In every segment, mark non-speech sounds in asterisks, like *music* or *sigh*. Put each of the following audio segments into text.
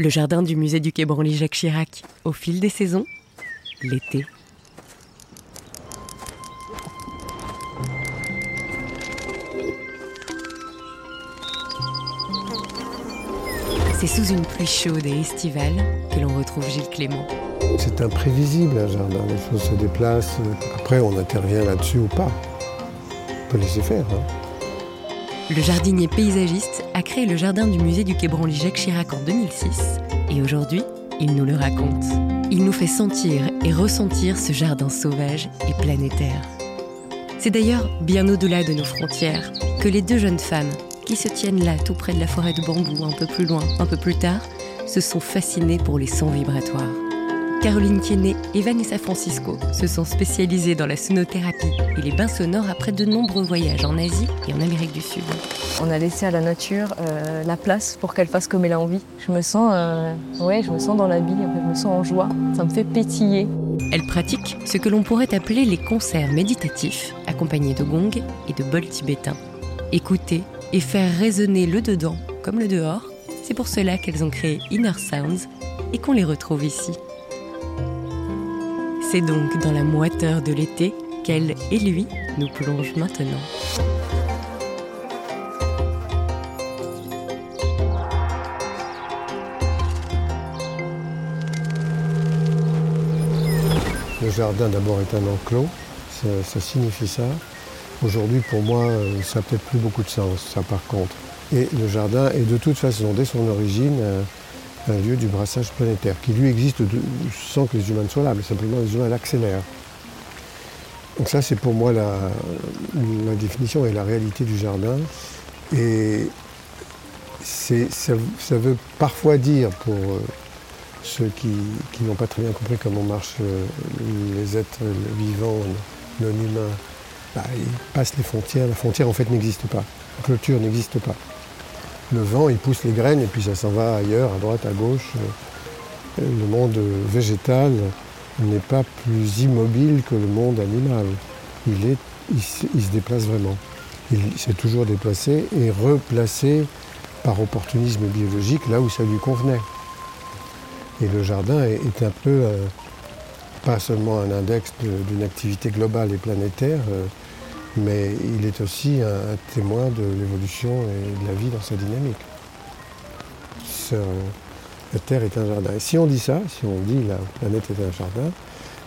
Le jardin du musée du Quai Branly Jacques Chirac, au fil des saisons, l'été. C'est sous une pluie chaude et estivale que l'on retrouve Gilles Clément. C'est imprévisible un jardin, les choses se déplacent. Après, on intervient là-dessus ou pas. On peut laisser faire. Hein. Le jardinier paysagiste a créé le jardin du musée du Quai Branly Jacques Chirac en 2006 et aujourd'hui, il nous le raconte. Il nous fait sentir et ressentir ce jardin sauvage et planétaire. C'est d'ailleurs bien au-delà de nos frontières que les deux jeunes femmes qui se tiennent là tout près de la forêt de bambou un peu plus loin, un peu plus tard, se sont fascinées pour les sons vibratoires. Caroline Tiennet et Vanessa Francisco se sont spécialisées dans la sonothérapie et les bains sonores après de nombreux voyages en Asie et en Amérique du Sud. On a laissé à la nature euh, la place pour qu'elle fasse comme elle a envie. Je me sens, euh, ouais, je me sens dans la vie, je me sens en joie. Ça me fait pétiller. Elle pratique ce que l'on pourrait appeler les concerts méditatifs, accompagnés de gongs et de bols tibétains. Écouter et faire résonner le dedans comme le dehors, c'est pour cela qu'elles ont créé Inner Sounds et qu'on les retrouve ici. C'est donc dans la moiteur de l'été qu'elle et lui nous plongent maintenant. Le jardin d'abord est un enclos, ça, signifie ça. Aujourd'hui pour moi ça n'a peut-être plus beaucoup de sens, ça par contre. Et le jardin est de toute façon, dès son origine, un lieu du brassage planétaire, qui lui existe sans que les humains ne soient là, mais simplement les humains l'accélèrent. Donc ça, c'est pour moi la, définition et la réalité du jardin. Et ça, veut parfois dire, pour euh, ceux qui, n'ont pas très bien compris comment marchent euh, les êtres vivants non humains, bah, ils passent les frontières. La frontière, en fait, n'existe pas. La clôture n'existe pas le vent, il pousse les graines et puis ça s'en va ailleurs, à droite, à gauche. Le monde végétal n'est pas plus immobile que le monde animal. Il, se déplace vraiment. Il s'est toujours déplacé et replacé par opportunisme biologique là où ça lui convenait. Et le jardin est, un peu, euh, pas seulement un index d'une activité globale et planétaire, euh, mais il est aussi un, témoin de l'évolution et de la vie dans sa dynamique. la Terre est un jardin. Et si on dit ça, si on dit la planète est un jardin,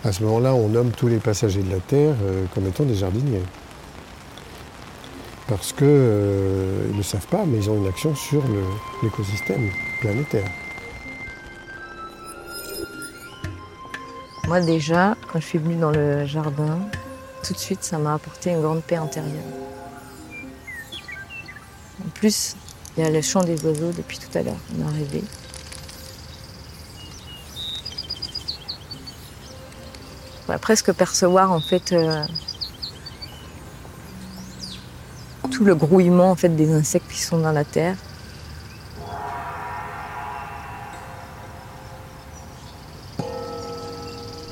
à ce moment-là, on nomme tous les passagers de la Terre euh, comme étant des jardiniers. Parce qu'ils euh, ne le savent pas, mais ils ont une action sur l'écosystème planétaire. Moi déjà, quand je suis venue dans le jardin, tout de suite, ça m'a apporté une grande paix intérieure. En plus, il y a le chant des oiseaux depuis tout à l'heure. On a rêvé. On va presque percevoir en fait euh, tout le grouillement en fait des insectes qui sont dans la terre.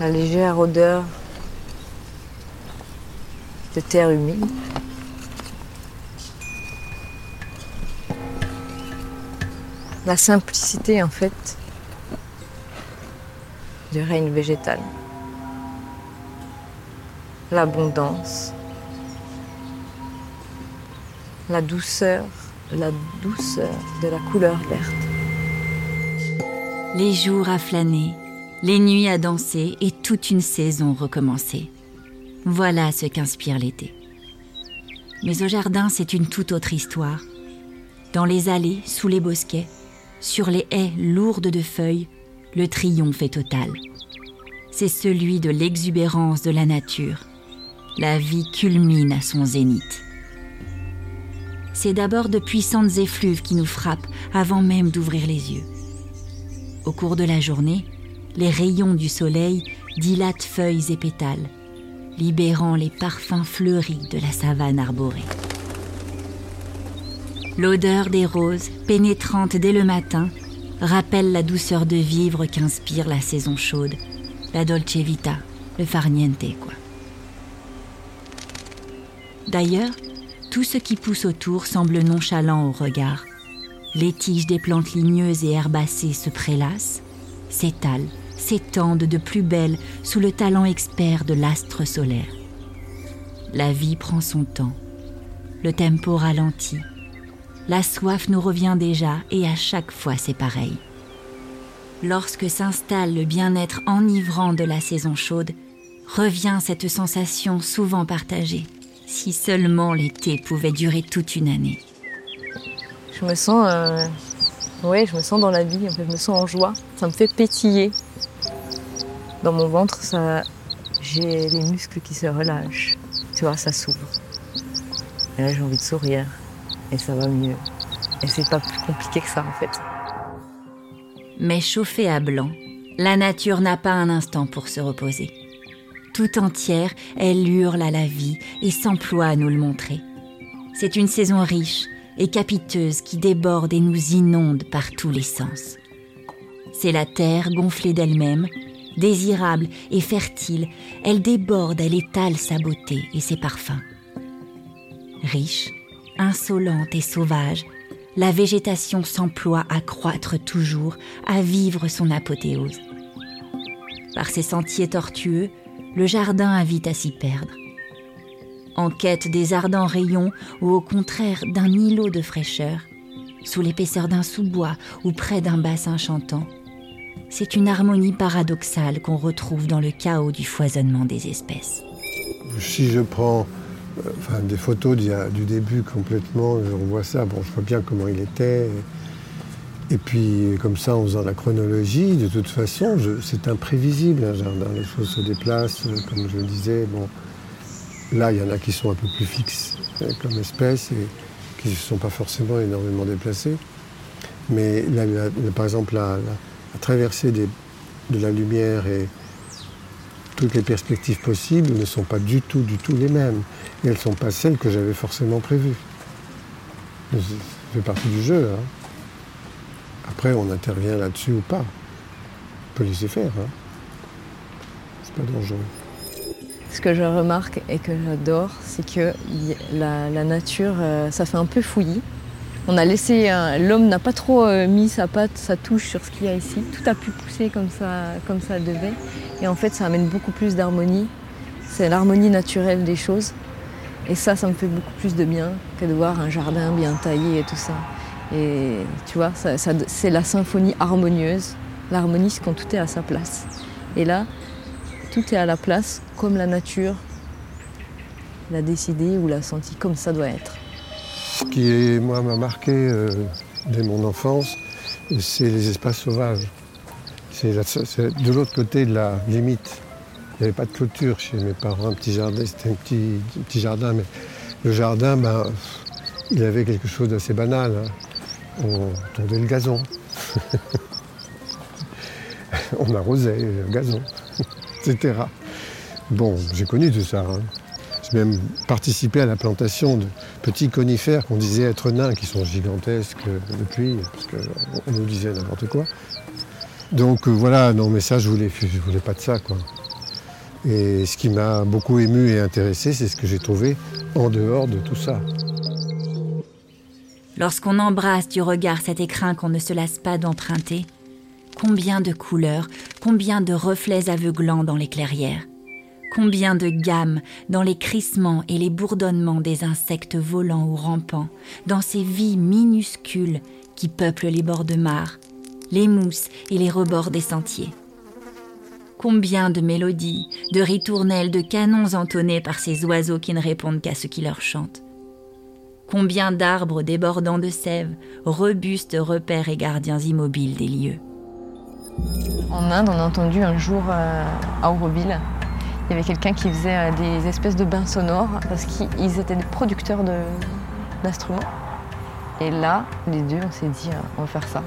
La légère odeur de terre humide. La simplicité en fait du règne végétal. L'abondance. La douceur, la douceur de la couleur verte. Les jours à flâner, les nuits à danser et toute une saison recommencée. Voilà ce qu'inspire l'été. Mais au jardin, c'est une toute autre histoire. Dans les allées, sous les bosquets, sur les haies lourdes de feuilles, le triomphe est total. C'est celui de l'exubérance de la nature. La vie culmine à son zénith. C'est d'abord de puissantes effluves qui nous frappent avant même d'ouvrir les yeux. Au cours de la journée, les rayons du soleil dilatent feuilles et pétales libérant les parfums fleuris de la savane arborée. L'odeur des roses, pénétrante dès le matin, rappelle la douceur de vivre qu'inspire la saison chaude, la dolce vita, le farniente quoi. D'ailleurs, tout ce qui pousse autour semble nonchalant au regard. Les tiges des plantes ligneuses et herbacées se prélassent, s'étalent, s'étendent de plus belle sous le talent expert de l'astre solaire. La vie prend son temps. Le tempo ralentit. La soif nous revient déjà et à chaque fois c'est pareil. Lorsque s'installe le bien-être enivrant de la saison chaude, revient cette sensation souvent partagée. Si seulement l'été pouvait durer toute une année. Je me sens, euh, ouais, je me sens dans la vie. En fait, je me sens en joie. Ça me fait pétiller. Dans mon ventre, ça, j'ai les muscles qui se relâchent. Tu vois, ça s'ouvre. Et là, j'ai envie de sourire. Et ça va mieux. Et c'est pas plus compliqué que ça, en fait. Mais chauffée à blanc, la nature n'a pas un instant pour se reposer. Tout entière, elle hurle à la vie et s'emploie à nous le montrer. C'est une saison riche et capiteuse qui déborde et nous inonde par tous les sens. C'est la terre gonflée d'elle-même, désirable et fertile, elle déborde, elle étale sa beauté et ses parfums. Riche, insolente et sauvage, la végétation s'emploie à croître toujours, à vivre son apothéose. Par ses sentiers tortueux, le jardin invite à s'y perdre. En quête des ardents rayons ou au contraire d'un îlot de fraîcheur, sous l'épaisseur d'un sous-bois ou près d'un bassin chantant, c'est une harmonie paradoxale qu'on retrouve dans le chaos du foisonnement des espèces. Si je prends euh, des photos du début complètement, je revois ça, bon, je vois bien comment il était. Et puis, comme ça, en faisant la chronologie, de toute façon, c'est imprévisible jardin. Les choses se déplacent, euh, comme je le disais. Bon, là, il y en a qui sont un peu plus fixes euh, comme espèce et qui ne se sont pas forcément énormément déplacés. Mais par exemple, la, traversée de la lumière et toutes les perspectives possibles ne sont pas du tout, du tout les mêmes. Et elles ne sont pas celles que j'avais forcément prévues. Ça fait partie du jeu. Hein. Après, on intervient là-dessus ou pas. On peut laisser faire. Hein. C'est pas dangereux. Ce que je remarque et que j'adore, c'est que la, nature, euh, ça fait un peu fouillis. On a laissé, l'homme n'a pas trop euh, mis sa patte, sa touche sur ce qu'il y a ici. Tout a pu pousser comme ça, comme ça devait. Et en fait, ça amène beaucoup plus d'harmonie. C'est l'harmonie naturelle des choses. Et ça, ça me fait beaucoup plus de bien que de voir un jardin bien taillé et tout ça. Et tu vois, c'est la symphonie harmonieuse. L'harmonie, c'est quand tout est à sa place. Et là, tout est à la place comme la nature l'a décidé ou l'a senti, comme ça doit être. Ce qui, moi, m'a marqué euh, dès mon enfance, c'est les espaces sauvages. C'est de l'autre côté de la limite. Il n'y avait pas de clôture chez mes parents, un petit jardin, c'était un petit, petit, jardin, mais le jardin, ben, il avait quelque chose d'assez banal. Hein on tondait le gazon. *laughs* on arrosait le gazon, *laughs* etc. Bon, j'ai connu tout ça. Hein. Même participé à la plantation de petits conifères qu'on disait être nains, qui sont gigantesques depuis, parce qu'on nous disait n'importe quoi. Donc euh, voilà, non mais ça je voulais, je voulais pas de ça quoi. Et ce qui m'a beaucoup ému et intéressé, c'est ce que j'ai trouvé en dehors de tout ça. Lorsqu'on embrasse du regard cet écrin qu'on ne se lasse pas d'emprunter, combien de couleurs, combien de reflets aveuglants dans les clairières, combien de gammes dans les crissements et les bourdonnements des insectes volants ou rampants, dans ces vies minuscules qui peuplent les bords de mare, les mousses et les rebords des sentiers. Combien de mélodies, de ritournelles, de canons entonnés par ces oiseaux qui ne répondent qu'à ce qui leur chante Combien d'arbres débordant de sève, robustes repères et gardiens immobiles des lieux. En Inde, on a entendu un jour euh, à Auroville, il y avait quelqu'un qui faisait euh, des espèces de bains sonores parce qu'ils étaient des producteurs d'instruments. Et là, les deux, on s'est dit, euh, on va faire ça.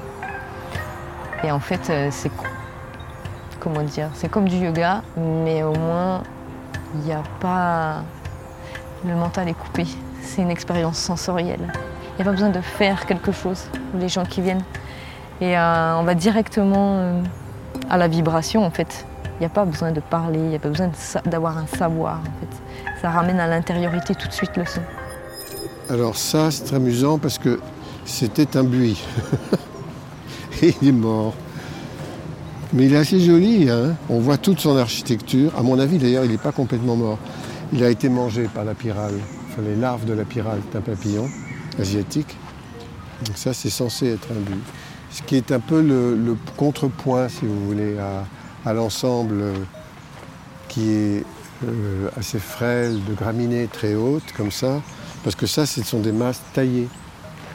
Et en fait, c'est comment dire, c'est comme du yoga, mais au moins, il n'y a pas le mental est coupé c'est une expérience sensorielle. Il n'y a pas besoin de faire quelque chose les gens qui viennent. Et euh, on va directement euh, à la vibration en fait. Il n'y a pas besoin de parler, il n'y a pas besoin d'avoir un savoir en fait. Ça ramène à l'intériorité tout de suite le son. Alors ça, c'est très amusant parce que c'était un buis. et *laughs* il est mort. Mais il est assez joli, hein on voit toute son architecture. À mon avis, d'ailleurs, il n'est pas complètement mort. Il a été mangé par la pyrale, enfin les larves de la pyrale, c'est un papillon asiatique. Donc ça, c'est censé être un buis. Ce qui est un peu le, contrepoint, si vous voulez, à, l'ensemble qui est euh, assez frêle, de graminées très hautes, comme ça, parce que ça, ce sont des masses taillées.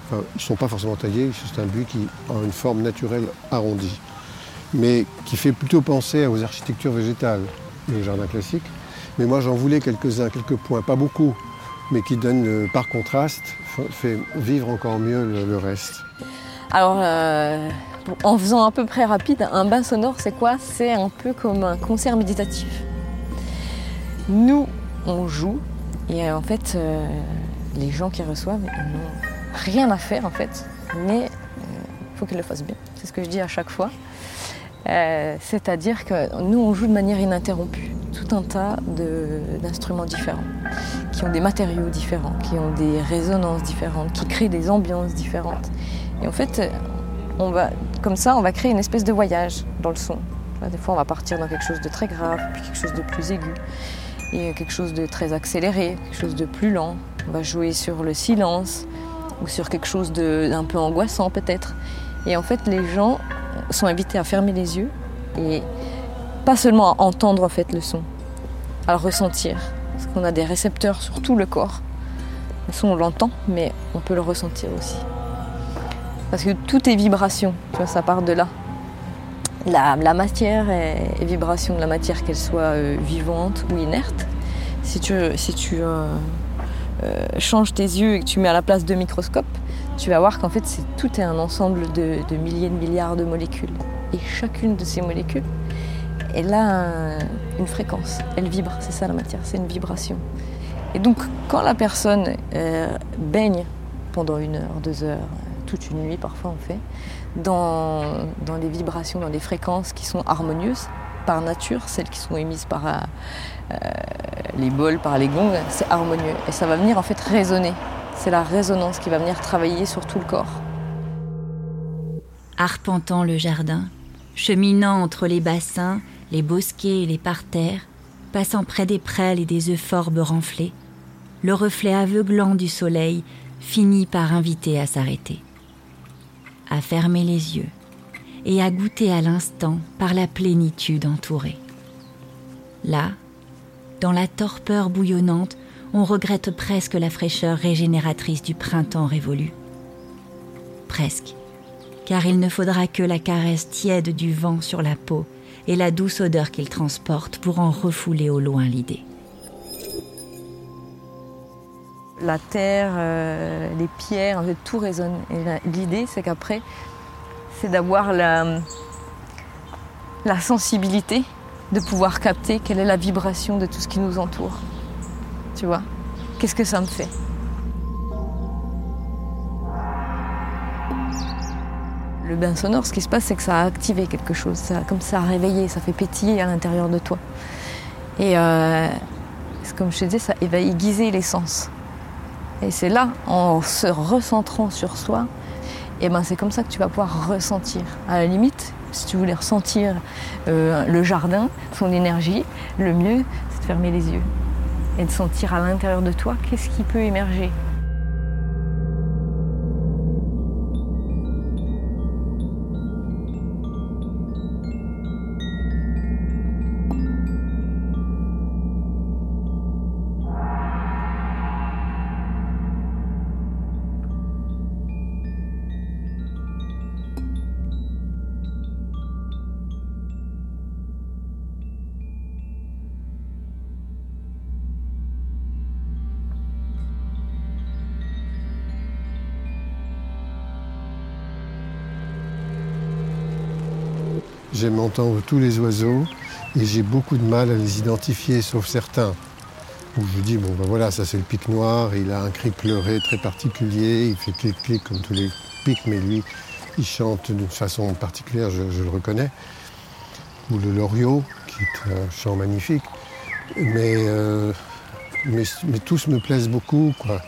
Enfin, ils ne sont pas forcément taillés, c'est un buis qui a une forme naturelle arrondie, mais qui fait plutôt penser aux architectures végétales, le jardin classique. Mais moi, j'en voulais quelques-uns, quelques points, pas beaucoup, mais qui donnent, euh, par contraste, fait vivre encore mieux le, reste. Alors, euh, en faisant à peu près rapide, un bain sonore, c'est quoi? C'est un peu comme un concert méditatif. Nous, on joue, et en fait, euh, les gens qui reçoivent, n'ont rien à faire en fait, mais il faut qu'ils le fassent bien. C'est ce que je dis à chaque fois. C'est-à-dire que nous, on joue de manière ininterrompue tout un tas d'instruments différents, qui ont des matériaux différents, qui ont des résonances différentes, qui créent des ambiances différentes. Et en fait, comme ça, on va créer une espèce de voyage dans le son. Des fois, on va partir dans quelque chose de très grave, puis quelque chose de plus aigu, et quelque chose de très accéléré, quelque chose de plus lent. On va jouer sur le silence, ou sur quelque chose d'un peu angoissant peut-être. Et en fait, les gens sont invités à fermer les yeux et pas seulement à entendre en le son, à le ressentir. Parce qu'on a des récepteurs sur tout le corps. Le son, on l'entend, mais on peut le ressentir aussi. Parce que tout est vibration, ça part de là. La, matière est, vibration de la matière, qu'elle soit euh, vivante ou inerte. Si tu, euh, euh, changes tes yeux et que tu mets à la place de microscope, tu vas voir qu'en fait tout est un ensemble de, milliers de milliards de molécules. Et chacune de ces molécules elle a une fréquence, elle vibre, c'est ça la matière, c'est une vibration. Et donc quand la personne baigne pendant une heure, deux heures, toute une nuit parfois on fait, dans, dans des vibrations, dans des fréquences qui sont harmonieuses par nature, celles qui sont émises par euh, euh, les bols, par les gongs, c'est harmonieux. Et ça va venir en fait résonner. C'est la résonance qui va venir travailler sur tout le corps. Arpentant le jardin, cheminant entre les bassins, les bosquets et les parterres, passant près des prêles et des euphorbes renflés, le reflet aveuglant du soleil finit par inviter à s'arrêter, à fermer les yeux et à goûter à l'instant par la plénitude entourée. Là, dans la torpeur bouillonnante, on regrette presque la fraîcheur régénératrice du printemps révolu. Presque, car il ne faudra que la caresse tiède du vent sur la peau et la douce odeur qu'il transporte pour en refouler au loin l'idée. La terre, euh, les pierres, tout résonne. l'idée, c'est qu'après, c'est d'avoir la, sensibilité de pouvoir capter quelle est la vibration de tout ce qui nous entoure. Tu vois? Qu'est-ce que ça me fait? Le bain sonore, ce qui se passe, c'est que ça a activé quelque chose, comme ça a réveillé, ça fait pétiller à l'intérieur de toi. Et euh, comme je te disais, ça va aiguiser les sens. Et c'est là, en se recentrant sur soi, et ben c'est comme ça que tu vas pouvoir ressentir. À la limite, si tu voulais ressentir euh, le jardin, son énergie, le mieux, c'est de fermer les yeux et de sentir à l'intérieur de toi qu'est-ce qui peut émerger, J'aime entendre tous les oiseaux et j'ai beaucoup de mal à les identifier, sauf certains. Où je dis, bon ben voilà, ça c'est le pic noir, il a un cri pleuré très particulier, il fait clic-clic comme tous les pics, mais lui, il chante d'une façon particulière, je, le reconnais. Ou le loriot, qui est un chant magnifique. Mais, euh, mais, tous me plaisent beaucoup, quoi.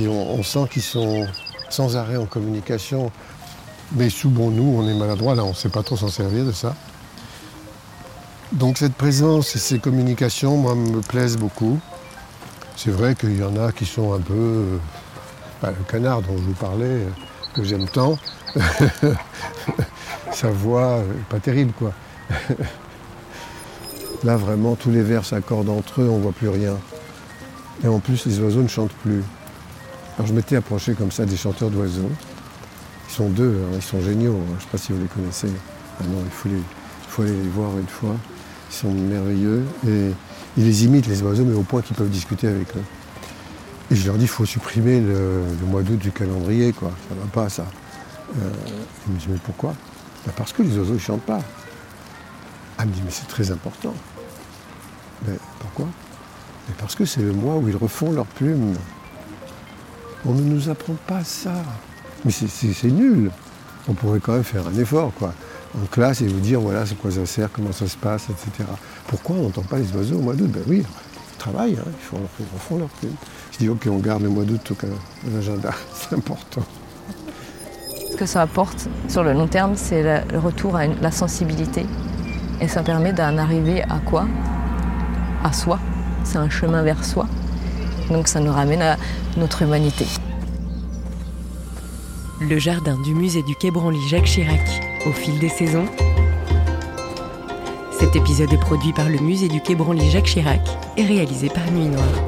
on, sent qu'ils sont sans arrêt en communication. Mais souvent, nous, on est maladroit, là, on ne sait pas trop s'en servir de ça. Donc cette présence et ces communications, moi, me plaisent beaucoup. C'est vrai qu'il y en a qui sont un peu... Euh, bah, le canard dont je vous parlais, euh, que j'aime tant, *laughs* sa voix n'est pas terrible, quoi. *laughs* Là, vraiment, tous les vers s'accordent entre eux, on ne voit plus rien. Et en plus, les oiseaux ne chantent plus. Alors je m'étais approché comme ça des chanteurs d'oiseaux. Ils sont deux, hein, ils sont géniaux. Hein. Je ne sais pas si vous les connaissez. Ah non, il faut, les, faut aller les voir une fois. Ils sont merveilleux et ils les imitent, les oiseaux, mais au point qu'ils peuvent discuter avec eux. Et je leur dis, il faut supprimer le, mois d'août du calendrier, quoi. Ça ne va pas, ça. Euh, ils me disent, mais pourquoi? Ben, Parce que les oiseaux ne chantent pas. Ah, me dit, mais c'est très important. Mais pourquoi? Mais Parce que c'est le mois où ils refont leurs plumes. On ne nous apprend pas ça. Mais c'est nul. On pourrait quand même faire un effort, quoi en classe et vous dire voilà c'est quoi ça sert, comment ça se passe, etc. Pourquoi on n'entend pas les oiseaux au mois d'août? Ben oui, ils travaillent, hein, ils, font, ils font leur plume. Je dis ok on garde le mois d'août au l'agenda, *laughs* c'est important. Ce que ça apporte sur le long terme, c'est le retour à la sensibilité. Et ça permet d'en arriver à quoi? À soi. C'est un chemin vers soi. Donc ça nous ramène à notre humanité. Le jardin du musée du Quai Branly Jacques Chirac au fil des saisons. Cet épisode est produit par le musée du Quai Branly Jacques Chirac et réalisé par Nuit Noire.